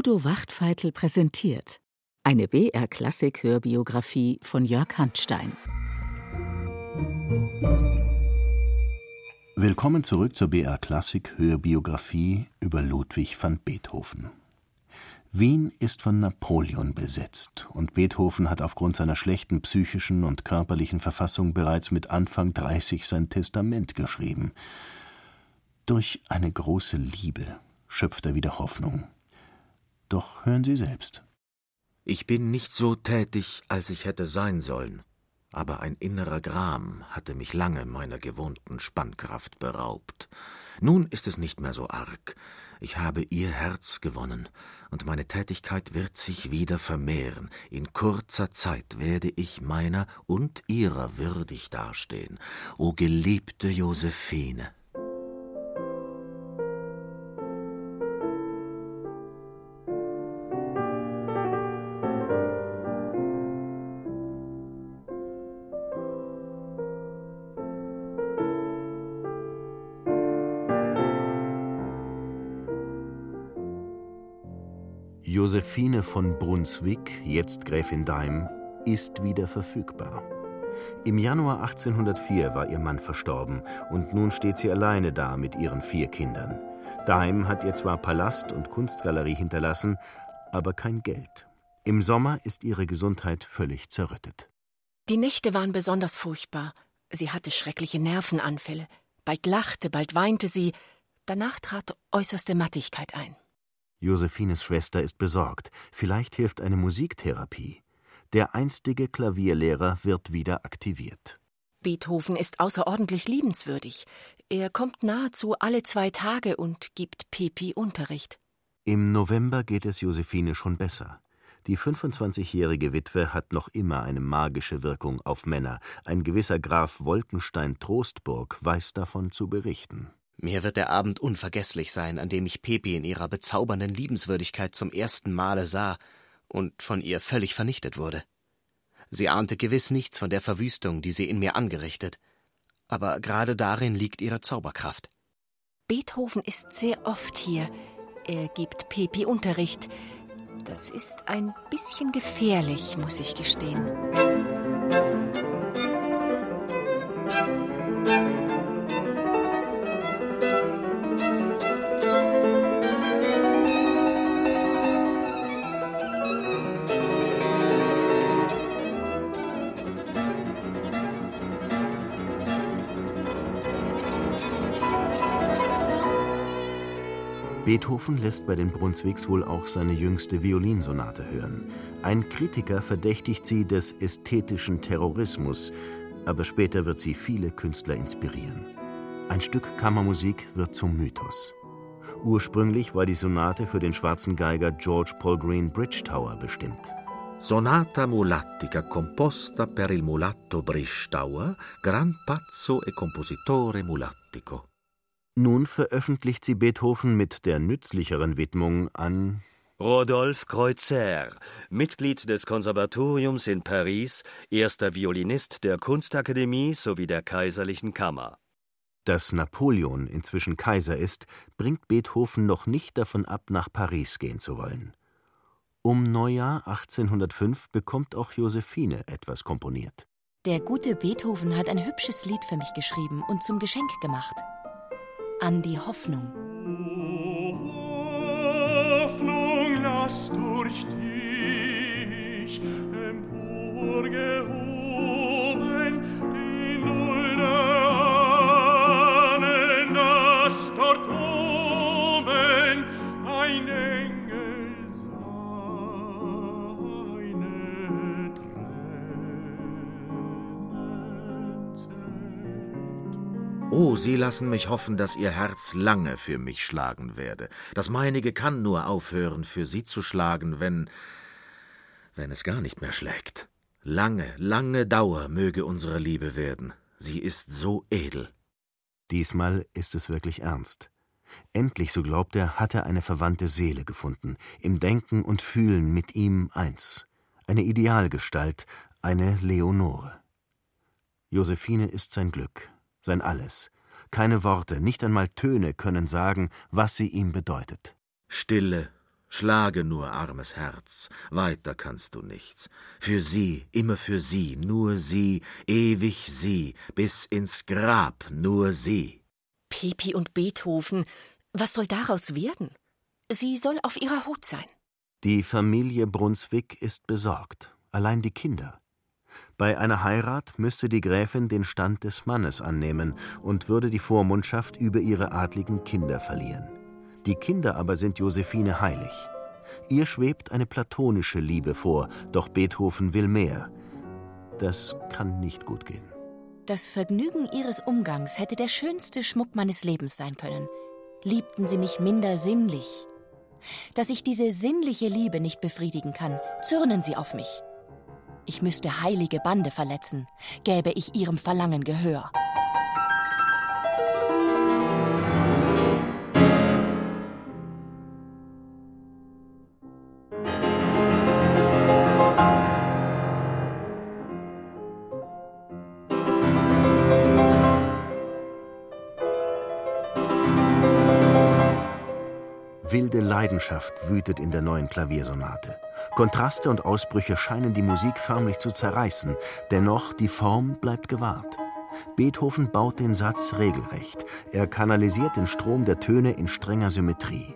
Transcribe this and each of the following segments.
Udo Wachtfeitel präsentiert eine BR-Klassik-Hörbiografie von Jörg Handstein. Willkommen zurück zur BR-Klassik-Hörbiografie über Ludwig van Beethoven. Wien ist von Napoleon besetzt, und Beethoven hat aufgrund seiner schlechten psychischen und körperlichen Verfassung bereits mit Anfang 30 sein Testament geschrieben. Durch eine große Liebe schöpft er wieder Hoffnung. Doch hören Sie selbst. Ich bin nicht so tätig, als ich hätte sein sollen, aber ein innerer Gram hatte mich lange meiner gewohnten Spannkraft beraubt. Nun ist es nicht mehr so arg. Ich habe ihr Herz gewonnen, und meine Tätigkeit wird sich wieder vermehren. In kurzer Zeit werde ich meiner und ihrer würdig dastehen. O geliebte Josephine! Josephine von Brunswick, jetzt Gräfin Daim, ist wieder verfügbar. Im Januar 1804 war ihr Mann verstorben und nun steht sie alleine da mit ihren vier Kindern. Daim hat ihr zwar Palast und Kunstgalerie hinterlassen, aber kein Geld. Im Sommer ist ihre Gesundheit völlig zerrüttet. Die Nächte waren besonders furchtbar. Sie hatte schreckliche Nervenanfälle. Bald lachte, bald weinte sie. Danach trat äußerste Mattigkeit ein. Josephines Schwester ist besorgt. Vielleicht hilft eine Musiktherapie. Der einstige Klavierlehrer wird wieder aktiviert. Beethoven ist außerordentlich liebenswürdig. Er kommt nahezu alle zwei Tage und gibt Pepi Unterricht. Im November geht es Josephine schon besser. Die 25-jährige Witwe hat noch immer eine magische Wirkung auf Männer. Ein gewisser Graf Wolkenstein Trostburg weiß davon zu berichten. Mir wird der Abend unvergesslich sein, an dem ich Pepi in ihrer bezaubernden Liebenswürdigkeit zum ersten Male sah und von ihr völlig vernichtet wurde. Sie ahnte gewiss nichts von der Verwüstung, die sie in mir angerichtet, aber gerade darin liegt ihre Zauberkraft. Beethoven ist sehr oft hier. Er gibt Pepi Unterricht. Das ist ein bisschen gefährlich, muss ich gestehen. Beethoven lässt bei den Brunswicks wohl auch seine jüngste Violinsonate hören. Ein Kritiker verdächtigt sie des ästhetischen Terrorismus, aber später wird sie viele Künstler inspirieren. Ein Stück Kammermusik wird zum Mythos. Ursprünglich war die Sonate für den schwarzen Geiger George Paul Green Bridgetower bestimmt. Sonata mulattica composta per il mulatto Bridgetower, gran pazzo e compositore mulattico. Nun veröffentlicht sie Beethoven mit der nützlicheren Widmung an Rodolphe Kreuzer, Mitglied des Konservatoriums in Paris, erster Violinist der Kunstakademie sowie der Kaiserlichen Kammer. Dass Napoleon inzwischen Kaiser ist, bringt Beethoven noch nicht davon ab, nach Paris gehen zu wollen. Um Neujahr 1805 bekommt auch Josephine etwas komponiert. Der gute Beethoven hat ein hübsches Lied für mich geschrieben und zum Geschenk gemacht an die Hoffnung. Hoffnung, lass durch dich emporgehoben Oh, Sie lassen mich hoffen, dass Ihr Herz lange für mich schlagen werde. Das meinige kann nur aufhören, für Sie zu schlagen, wenn. wenn es gar nicht mehr schlägt. Lange, lange Dauer möge unsere Liebe werden. Sie ist so edel. Diesmal ist es wirklich ernst. Endlich, so glaubt er, hat er eine verwandte Seele gefunden, im Denken und Fühlen mit ihm eins. Eine Idealgestalt, eine Leonore. Josephine ist sein Glück, sein Alles. Keine Worte, nicht einmal Töne können sagen, was sie ihm bedeutet. Stille, Schlage nur, armes Herz, weiter kannst du nichts. Für sie, immer für sie, nur sie, ewig sie, bis ins Grab nur sie. Pepi und Beethoven, was soll daraus werden? Sie soll auf ihrer Hut sein. Die Familie Brunswick ist besorgt, allein die Kinder. Bei einer Heirat müsste die Gräfin den Stand des Mannes annehmen und würde die Vormundschaft über ihre adligen Kinder verlieren. Die Kinder aber sind Josephine heilig. Ihr schwebt eine platonische Liebe vor, doch Beethoven will mehr. Das kann nicht gut gehen. Das Vergnügen ihres Umgangs hätte der schönste Schmuck meines Lebens sein können. Liebten sie mich minder sinnlich. Dass ich diese sinnliche Liebe nicht befriedigen kann, zürnen sie auf mich. Ich müsste heilige Bande verletzen, gäbe ich ihrem Verlangen Gehör. Wilde Leidenschaft wütet in der neuen Klaviersonate. Kontraste und Ausbrüche scheinen die Musik förmlich zu zerreißen, dennoch die Form bleibt gewahrt. Beethoven baut den Satz regelrecht. Er kanalisiert den Strom der Töne in strenger Symmetrie.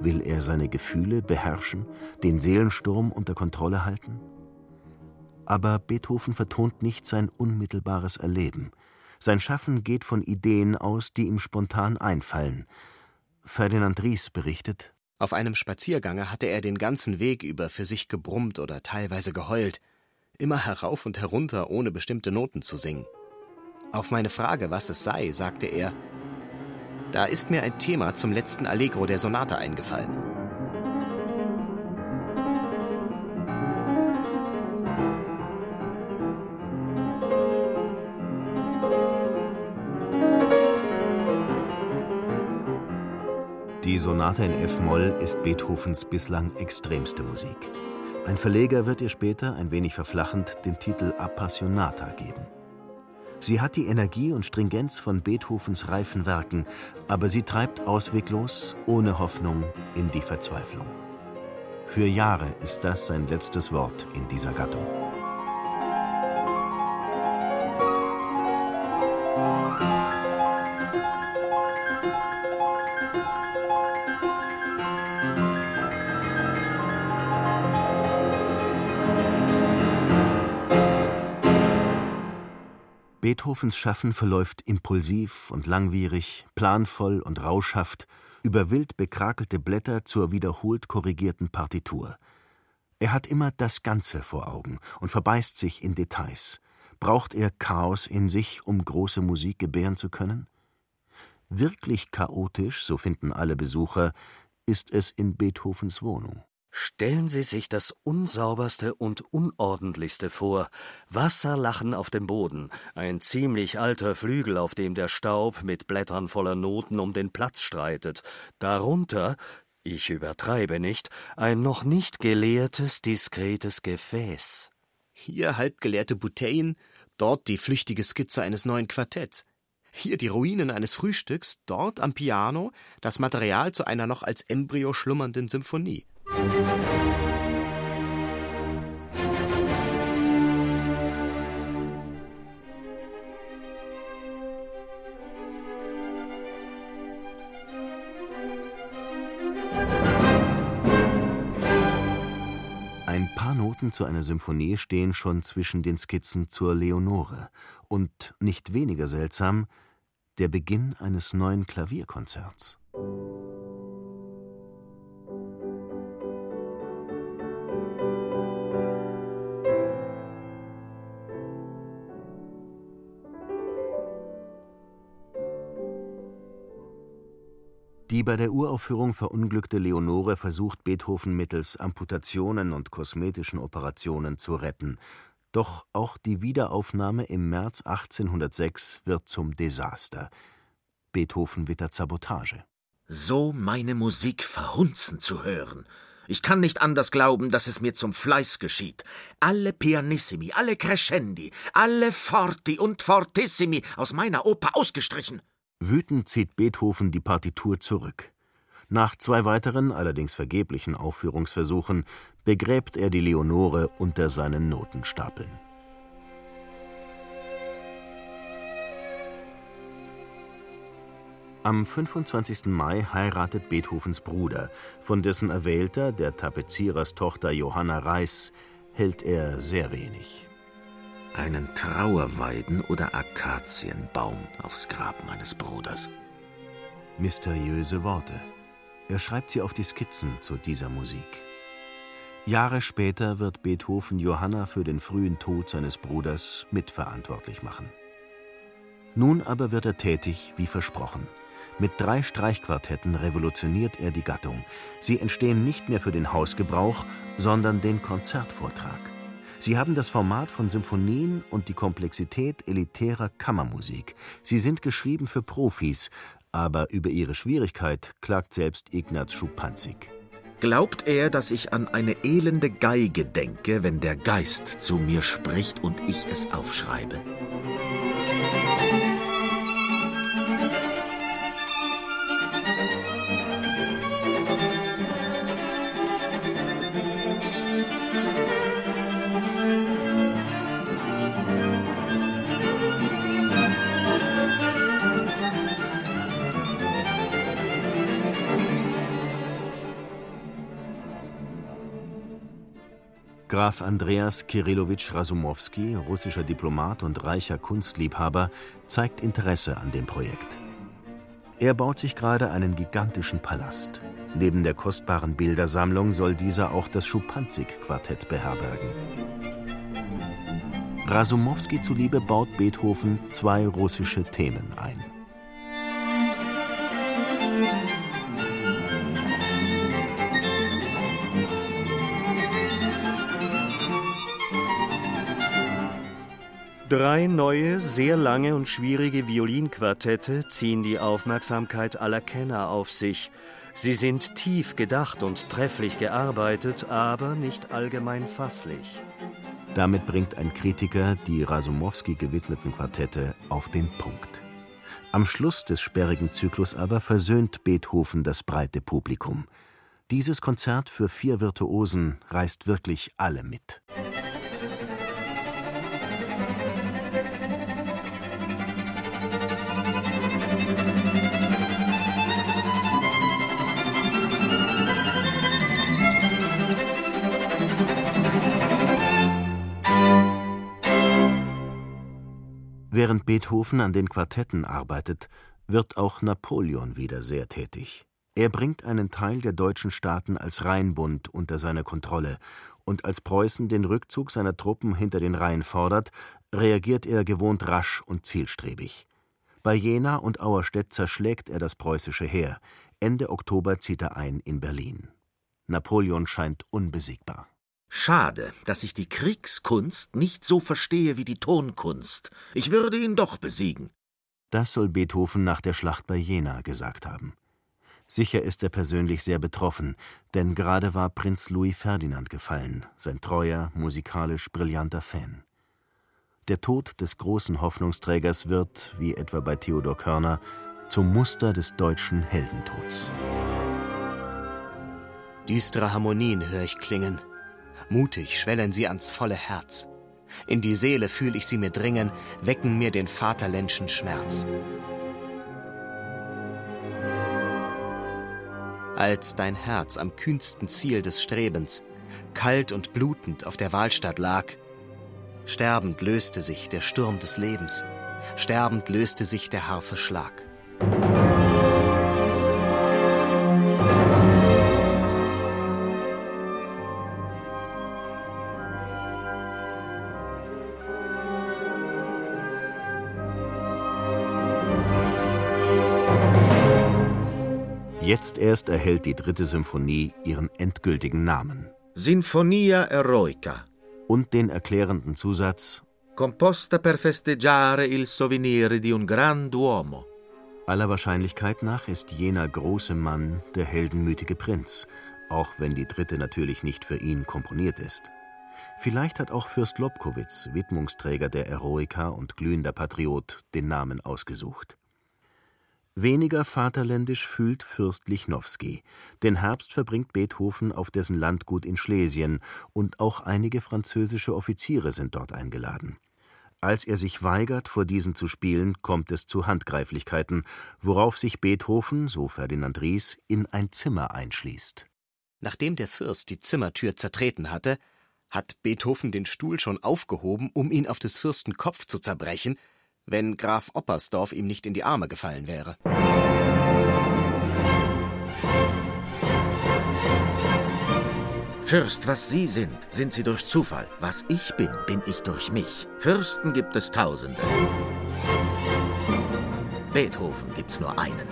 Will er seine Gefühle beherrschen, den Seelensturm unter Kontrolle halten? Aber Beethoven vertont nicht sein unmittelbares Erleben. Sein Schaffen geht von Ideen aus, die ihm spontan einfallen. Ferdinand Ries berichtet: Auf einem Spaziergange hatte er den ganzen Weg über für sich gebrummt oder teilweise geheult, immer herauf und herunter, ohne bestimmte Noten zu singen. Auf meine Frage, was es sei, sagte er: Da ist mir ein Thema zum letzten Allegro der Sonate eingefallen. Die Sonate in F-Moll ist Beethovens bislang extremste Musik. Ein Verleger wird ihr später, ein wenig verflachend, den Titel Appassionata geben. Sie hat die Energie und Stringenz von Beethovens reifen Werken, aber sie treibt ausweglos, ohne Hoffnung, in die Verzweiflung. Für Jahre ist das sein letztes Wort in dieser Gattung. Beethovens Schaffen verläuft impulsiv und langwierig, planvoll und rauschhaft über wild bekrakelte Blätter zur wiederholt korrigierten Partitur. Er hat immer das Ganze vor Augen und verbeißt sich in Details. Braucht er Chaos in sich, um große Musik gebären zu können? Wirklich chaotisch, so finden alle Besucher, ist es in Beethovens Wohnung. Stellen Sie sich das unsauberste und unordentlichste vor. Wasserlachen auf dem Boden, ein ziemlich alter Flügel, auf dem der Staub mit Blättern voller Noten um den Platz streitet. Darunter, ich übertreibe nicht, ein noch nicht geleertes, diskretes Gefäß. Hier halbgeleerte Bouteillen, dort die flüchtige Skizze eines neuen Quartetts. Hier die Ruinen eines Frühstücks, dort am Piano das Material zu einer noch als Embryo schlummernden Symphonie. Ein paar Noten zu einer Symphonie stehen schon zwischen den Skizzen zur Leonore und nicht weniger seltsam der Beginn eines neuen Klavierkonzerts. Die bei der Uraufführung verunglückte Leonore versucht Beethoven mittels Amputationen und kosmetischen Operationen zu retten. Doch auch die Wiederaufnahme im März 1806 wird zum Desaster. Beethoven wittert Sabotage. So meine Musik verhunzen zu hören. Ich kann nicht anders glauben, dass es mir zum Fleiß geschieht. Alle Pianissimi, alle Crescendi, alle Forti und Fortissimi aus meiner Oper ausgestrichen. Wütend zieht Beethoven die Partitur zurück. Nach zwei weiteren, allerdings vergeblichen Aufführungsversuchen begräbt er die Leonore unter seinen Notenstapeln. Am 25. Mai heiratet Beethovens Bruder, von dessen Erwählter, der Tapeziererstochter Johanna Reis, hält er sehr wenig. Einen Trauerweiden- oder Akazienbaum aufs Grab meines Bruders. Mysteriöse Worte. Er schreibt sie auf die Skizzen zu dieser Musik. Jahre später wird Beethoven Johanna für den frühen Tod seines Bruders mitverantwortlich machen. Nun aber wird er tätig, wie versprochen. Mit drei Streichquartetten revolutioniert er die Gattung. Sie entstehen nicht mehr für den Hausgebrauch, sondern den Konzertvortrag. Sie haben das Format von Symphonien und die Komplexität elitärer Kammermusik. Sie sind geschrieben für Profis, aber über ihre Schwierigkeit klagt selbst Ignaz Schupanzig. Glaubt er, dass ich an eine elende Geige denke, wenn der Geist zu mir spricht und ich es aufschreibe? Graf Andreas Kirillowitsch Rasumowski, russischer Diplomat und reicher Kunstliebhaber, zeigt Interesse an dem Projekt. Er baut sich gerade einen gigantischen Palast. Neben der kostbaren Bildersammlung soll dieser auch das Schupanzig-Quartett beherbergen. Rasumowski zuliebe baut Beethoven zwei russische Themen ein. Drei neue, sehr lange und schwierige Violinquartette ziehen die Aufmerksamkeit aller Kenner auf sich. Sie sind tief gedacht und trefflich gearbeitet, aber nicht allgemein fasslich. Damit bringt ein Kritiker die Rasumowski gewidmeten Quartette auf den Punkt. Am Schluss des sperrigen Zyklus aber versöhnt Beethoven das breite Publikum. Dieses Konzert für vier Virtuosen reißt wirklich alle mit. Während Beethoven an den Quartetten arbeitet, wird auch Napoleon wieder sehr tätig. Er bringt einen Teil der deutschen Staaten als Rheinbund unter seine Kontrolle, und als Preußen den Rückzug seiner Truppen hinter den Rhein fordert, reagiert er gewohnt rasch und zielstrebig. Bei Jena und Auerstedt zerschlägt er das preußische Heer. Ende Oktober zieht er ein in Berlin. Napoleon scheint unbesiegbar. Schade, dass ich die Kriegskunst nicht so verstehe wie die Tonkunst. Ich würde ihn doch besiegen. Das soll Beethoven nach der Schlacht bei Jena gesagt haben. Sicher ist er persönlich sehr betroffen, denn gerade war Prinz Louis Ferdinand gefallen, sein treuer, musikalisch brillanter Fan. Der Tod des großen Hoffnungsträgers wird, wie etwa bei Theodor Körner, zum Muster des deutschen Heldentods. Düstere Harmonien höre ich klingen. Mutig schwellen sie ans volle Herz. In die Seele fühl ich sie mir dringen, wecken mir den vaterländschen Schmerz. Als dein Herz am kühnsten Ziel des Strebens, kalt und blutend auf der Wahlstatt lag, sterbend löste sich der Sturm des Lebens, sterbend löste sich der Harfe Schlag. Jetzt erst erhält die dritte Symphonie ihren endgültigen Namen Sinfonia Eroica, und den erklärenden Zusatz composta per festeggiare il souvenir di un grand'uomo. Aller Wahrscheinlichkeit nach ist jener große Mann der heldenmütige Prinz, auch wenn die dritte natürlich nicht für ihn komponiert ist. Vielleicht hat auch Fürst Lobkowitz, Widmungsträger der Eroica und glühender Patriot, den Namen ausgesucht. Weniger vaterländisch fühlt Fürst Lichnowsky. Den Herbst verbringt Beethoven auf dessen Landgut in Schlesien, und auch einige französische Offiziere sind dort eingeladen. Als er sich weigert, vor diesen zu spielen, kommt es zu Handgreiflichkeiten, worauf sich Beethoven, so Ferdinand Ries, in ein Zimmer einschließt. Nachdem der Fürst die Zimmertür zertreten hatte, hat Beethoven den Stuhl schon aufgehoben, um ihn auf des Fürsten Kopf zu zerbrechen, wenn Graf Oppersdorf ihm nicht in die Arme gefallen wäre. Fürst, was Sie sind, sind Sie durch Zufall. Was ich bin, bin ich durch mich. Fürsten gibt es Tausende. Beethoven gibt's nur einen.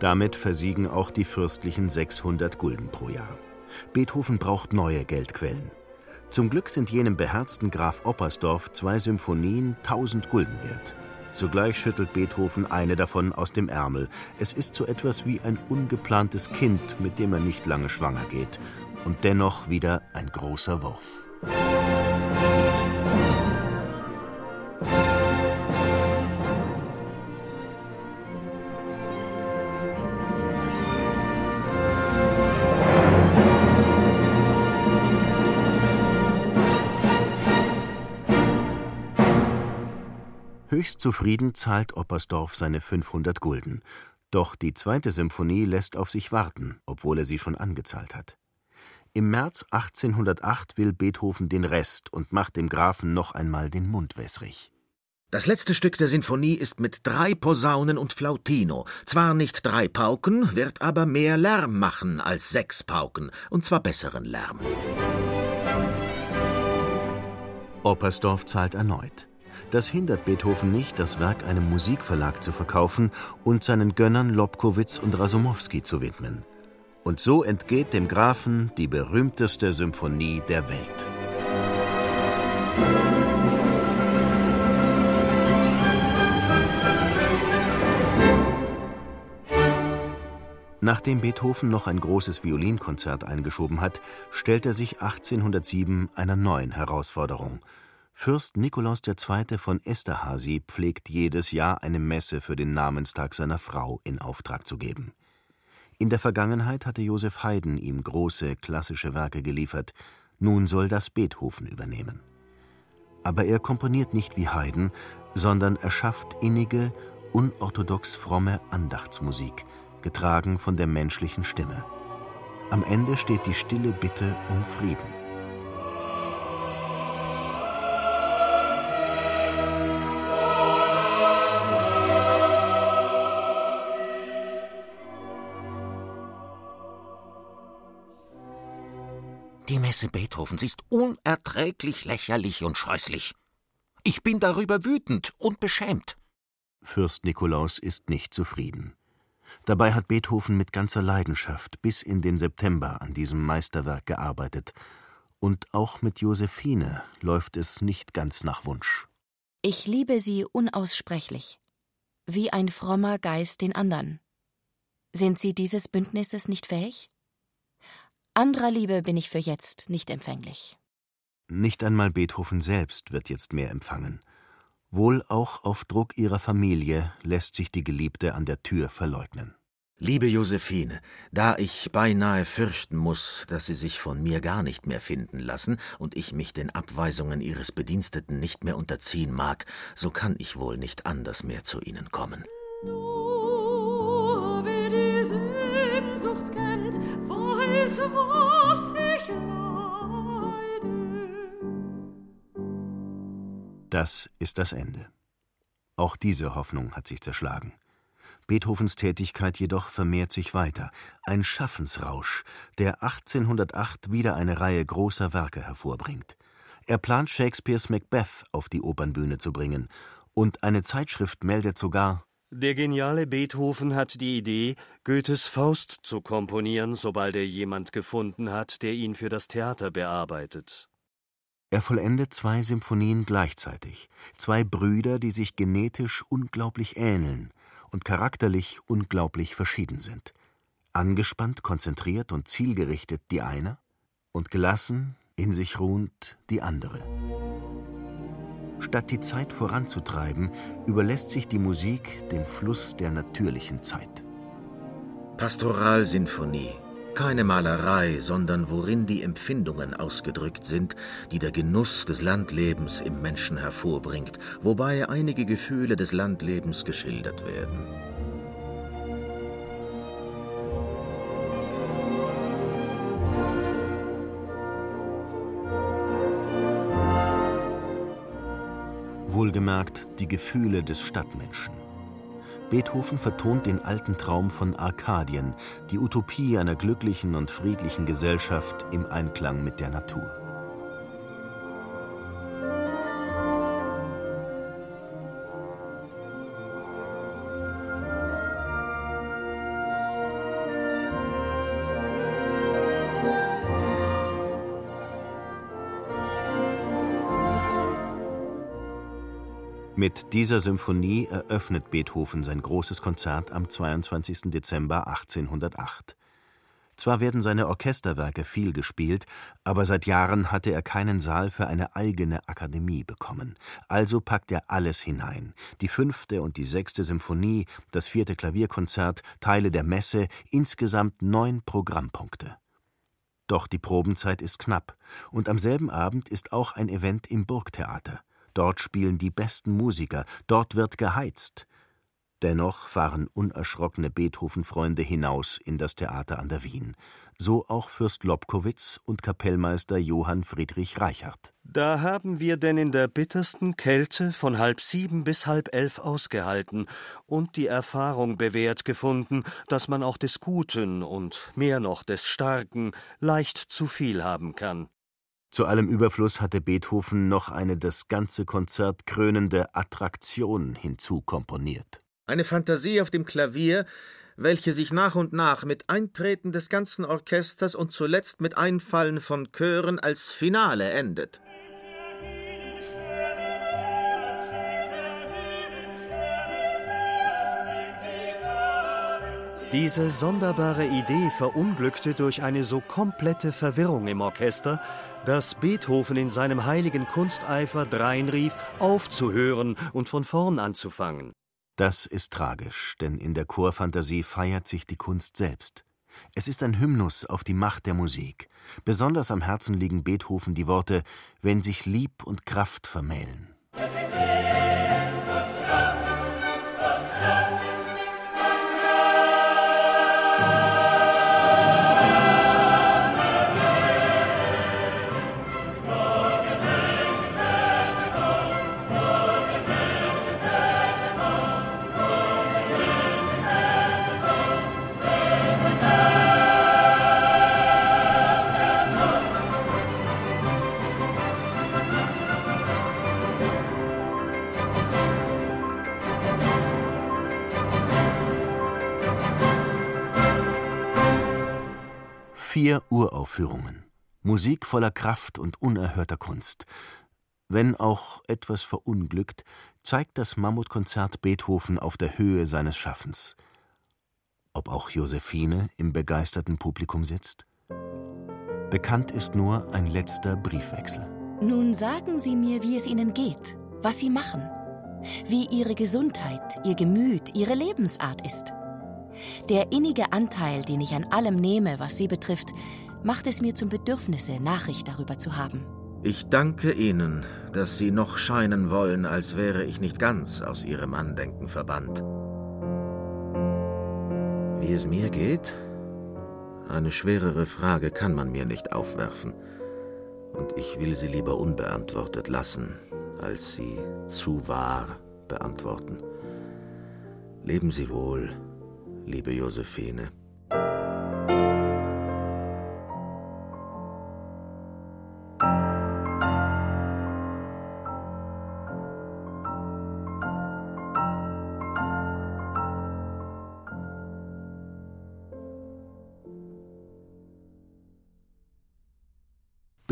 Damit versiegen auch die fürstlichen 600 Gulden pro Jahr. Beethoven braucht neue Geldquellen. Zum Glück sind jenem beherzten Graf Oppersdorf zwei Symphonien 1000 Gulden wert. Zugleich schüttelt Beethoven eine davon aus dem Ärmel. Es ist so etwas wie ein ungeplantes Kind, mit dem er nicht lange schwanger geht. Und dennoch wieder ein großer Wurf. Zufrieden zahlt Oppersdorf seine 500 Gulden. Doch die zweite Symphonie lässt auf sich warten, obwohl er sie schon angezahlt hat. Im März 1808 will Beethoven den Rest und macht dem Grafen noch einmal den Mund wässrig. Das letzte Stück der Sinfonie ist mit drei Posaunen und Flautino. Zwar nicht drei Pauken, wird aber mehr Lärm machen als sechs Pauken, und zwar besseren Lärm. Oppersdorf zahlt erneut. Das hindert Beethoven nicht, das Werk einem Musikverlag zu verkaufen und seinen Gönnern Lobkowitz und Rasumowski zu widmen. Und so entgeht dem Grafen die berühmteste Symphonie der Welt. Nachdem Beethoven noch ein großes Violinkonzert eingeschoben hat, stellt er sich 1807 einer neuen Herausforderung – Fürst Nikolaus II. von Esterhazy pflegt jedes Jahr eine Messe für den Namenstag seiner Frau in Auftrag zu geben. In der Vergangenheit hatte Joseph Haydn ihm große klassische Werke geliefert, nun soll das Beethoven übernehmen. Aber er komponiert nicht wie Haydn, sondern erschafft innige, unorthodox fromme Andachtsmusik, getragen von der menschlichen Stimme. Am Ende steht die stille Bitte um Frieden. Die Messe Beethovens ist unerträglich lächerlich und scheußlich. Ich bin darüber wütend und beschämt. Fürst Nikolaus ist nicht zufrieden. Dabei hat Beethoven mit ganzer Leidenschaft bis in den September an diesem Meisterwerk gearbeitet. Und auch mit Josephine läuft es nicht ganz nach Wunsch. Ich liebe sie unaussprechlich, wie ein frommer Geist den andern. Sind Sie dieses Bündnisses nicht fähig? Anderer Liebe bin ich für jetzt nicht empfänglich. Nicht einmal Beethoven selbst wird jetzt mehr empfangen. Wohl auch auf Druck ihrer Familie lässt sich die Geliebte an der Tür verleugnen. Liebe Josephine, da ich beinahe fürchten muss, dass Sie sich von mir gar nicht mehr finden lassen und ich mich den Abweisungen Ihres Bediensteten nicht mehr unterziehen mag, so kann ich wohl nicht anders mehr zu Ihnen kommen. Nur wer die Sehnsucht kennt, Das ist das Ende. Auch diese Hoffnung hat sich zerschlagen. Beethovens Tätigkeit jedoch vermehrt sich weiter, ein Schaffensrausch, der 1808 wieder eine Reihe großer Werke hervorbringt. Er plant Shakespeares Macbeth auf die Opernbühne zu bringen, und eine Zeitschrift meldet sogar Der geniale Beethoven hat die Idee, Goethes Faust zu komponieren, sobald er jemand gefunden hat, der ihn für das Theater bearbeitet. Er vollendet zwei Symphonien gleichzeitig, zwei Brüder, die sich genetisch unglaublich ähneln und charakterlich unglaublich verschieden sind. Angespannt, konzentriert und zielgerichtet die eine und gelassen, in sich ruhend die andere. Statt die Zeit voranzutreiben, überlässt sich die Musik dem Fluss der natürlichen Zeit. Pastoralsinfonie. Keine Malerei, sondern worin die Empfindungen ausgedrückt sind, die der Genuss des Landlebens im Menschen hervorbringt, wobei einige Gefühle des Landlebens geschildert werden. Wohlgemerkt die Gefühle des Stadtmenschen. Beethoven vertont den alten Traum von Arkadien, die Utopie einer glücklichen und friedlichen Gesellschaft im Einklang mit der Natur. Mit dieser Symphonie eröffnet Beethoven sein großes Konzert am 22. Dezember 1808. Zwar werden seine Orchesterwerke viel gespielt, aber seit Jahren hatte er keinen Saal für eine eigene Akademie bekommen. Also packt er alles hinein: die fünfte und die sechste Symphonie, das vierte Klavierkonzert, Teile der Messe, insgesamt neun Programmpunkte. Doch die Probenzeit ist knapp, und am selben Abend ist auch ein Event im Burgtheater. Dort spielen die besten Musiker, dort wird geheizt. Dennoch fahren unerschrockene Beethoven-Freunde hinaus in das Theater an der Wien. So auch Fürst Lobkowitz und Kapellmeister Johann Friedrich Reichard. Da haben wir denn in der bittersten Kälte von halb sieben bis halb elf ausgehalten und die Erfahrung bewährt gefunden, dass man auch des Guten und mehr noch des Starken leicht zu viel haben kann. Zu allem Überfluss hatte Beethoven noch eine das ganze Konzert krönende Attraktion hinzukomponiert. Eine Fantasie auf dem Klavier, welche sich nach und nach mit Eintreten des ganzen Orchesters und zuletzt mit Einfallen von Chören als Finale endet. Diese sonderbare Idee verunglückte durch eine so komplette Verwirrung im Orchester, dass Beethoven in seinem heiligen Kunsteifer dreinrief, aufzuhören und von vorn anzufangen. Das ist tragisch, denn in der Chorfantasie feiert sich die Kunst selbst. Es ist ein Hymnus auf die Macht der Musik. Besonders am Herzen liegen Beethoven die Worte Wenn sich Lieb und Kraft vermählen. Uraufführungen. Musik voller Kraft und unerhörter Kunst. Wenn auch etwas verunglückt, zeigt das Mammutkonzert Beethoven auf der Höhe seines Schaffens. Ob auch Josephine im begeisterten Publikum sitzt? Bekannt ist nur ein letzter Briefwechsel. Nun sagen Sie mir, wie es Ihnen geht, was Sie machen, wie Ihre Gesundheit, Ihr Gemüt, Ihre Lebensart ist. Der innige Anteil, den ich an allem nehme, was Sie betrifft, macht es mir zum Bedürfnisse, Nachricht darüber zu haben. Ich danke Ihnen, dass Sie noch scheinen wollen, als wäre ich nicht ganz aus Ihrem Andenken verbannt. Wie es mir geht? Eine schwerere Frage kann man mir nicht aufwerfen. Und ich will sie lieber unbeantwortet lassen, als sie zu wahr beantworten. Leben Sie wohl liebe Josephine.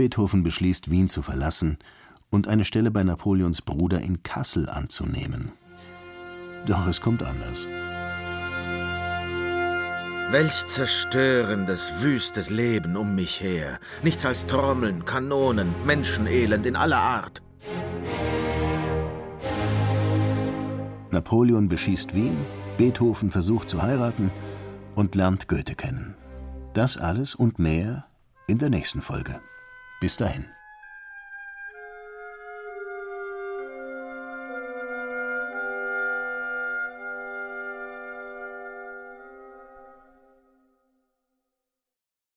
Beethoven beschließt, Wien zu verlassen und eine Stelle bei Napoleons Bruder in Kassel anzunehmen. Doch es kommt anders. Welch zerstörendes, wüstes Leben um mich her. Nichts als Trommeln, Kanonen, Menschenelend in aller Art. Napoleon beschießt Wien, Beethoven versucht zu heiraten und lernt Goethe kennen. Das alles und mehr in der nächsten Folge. Bis dahin.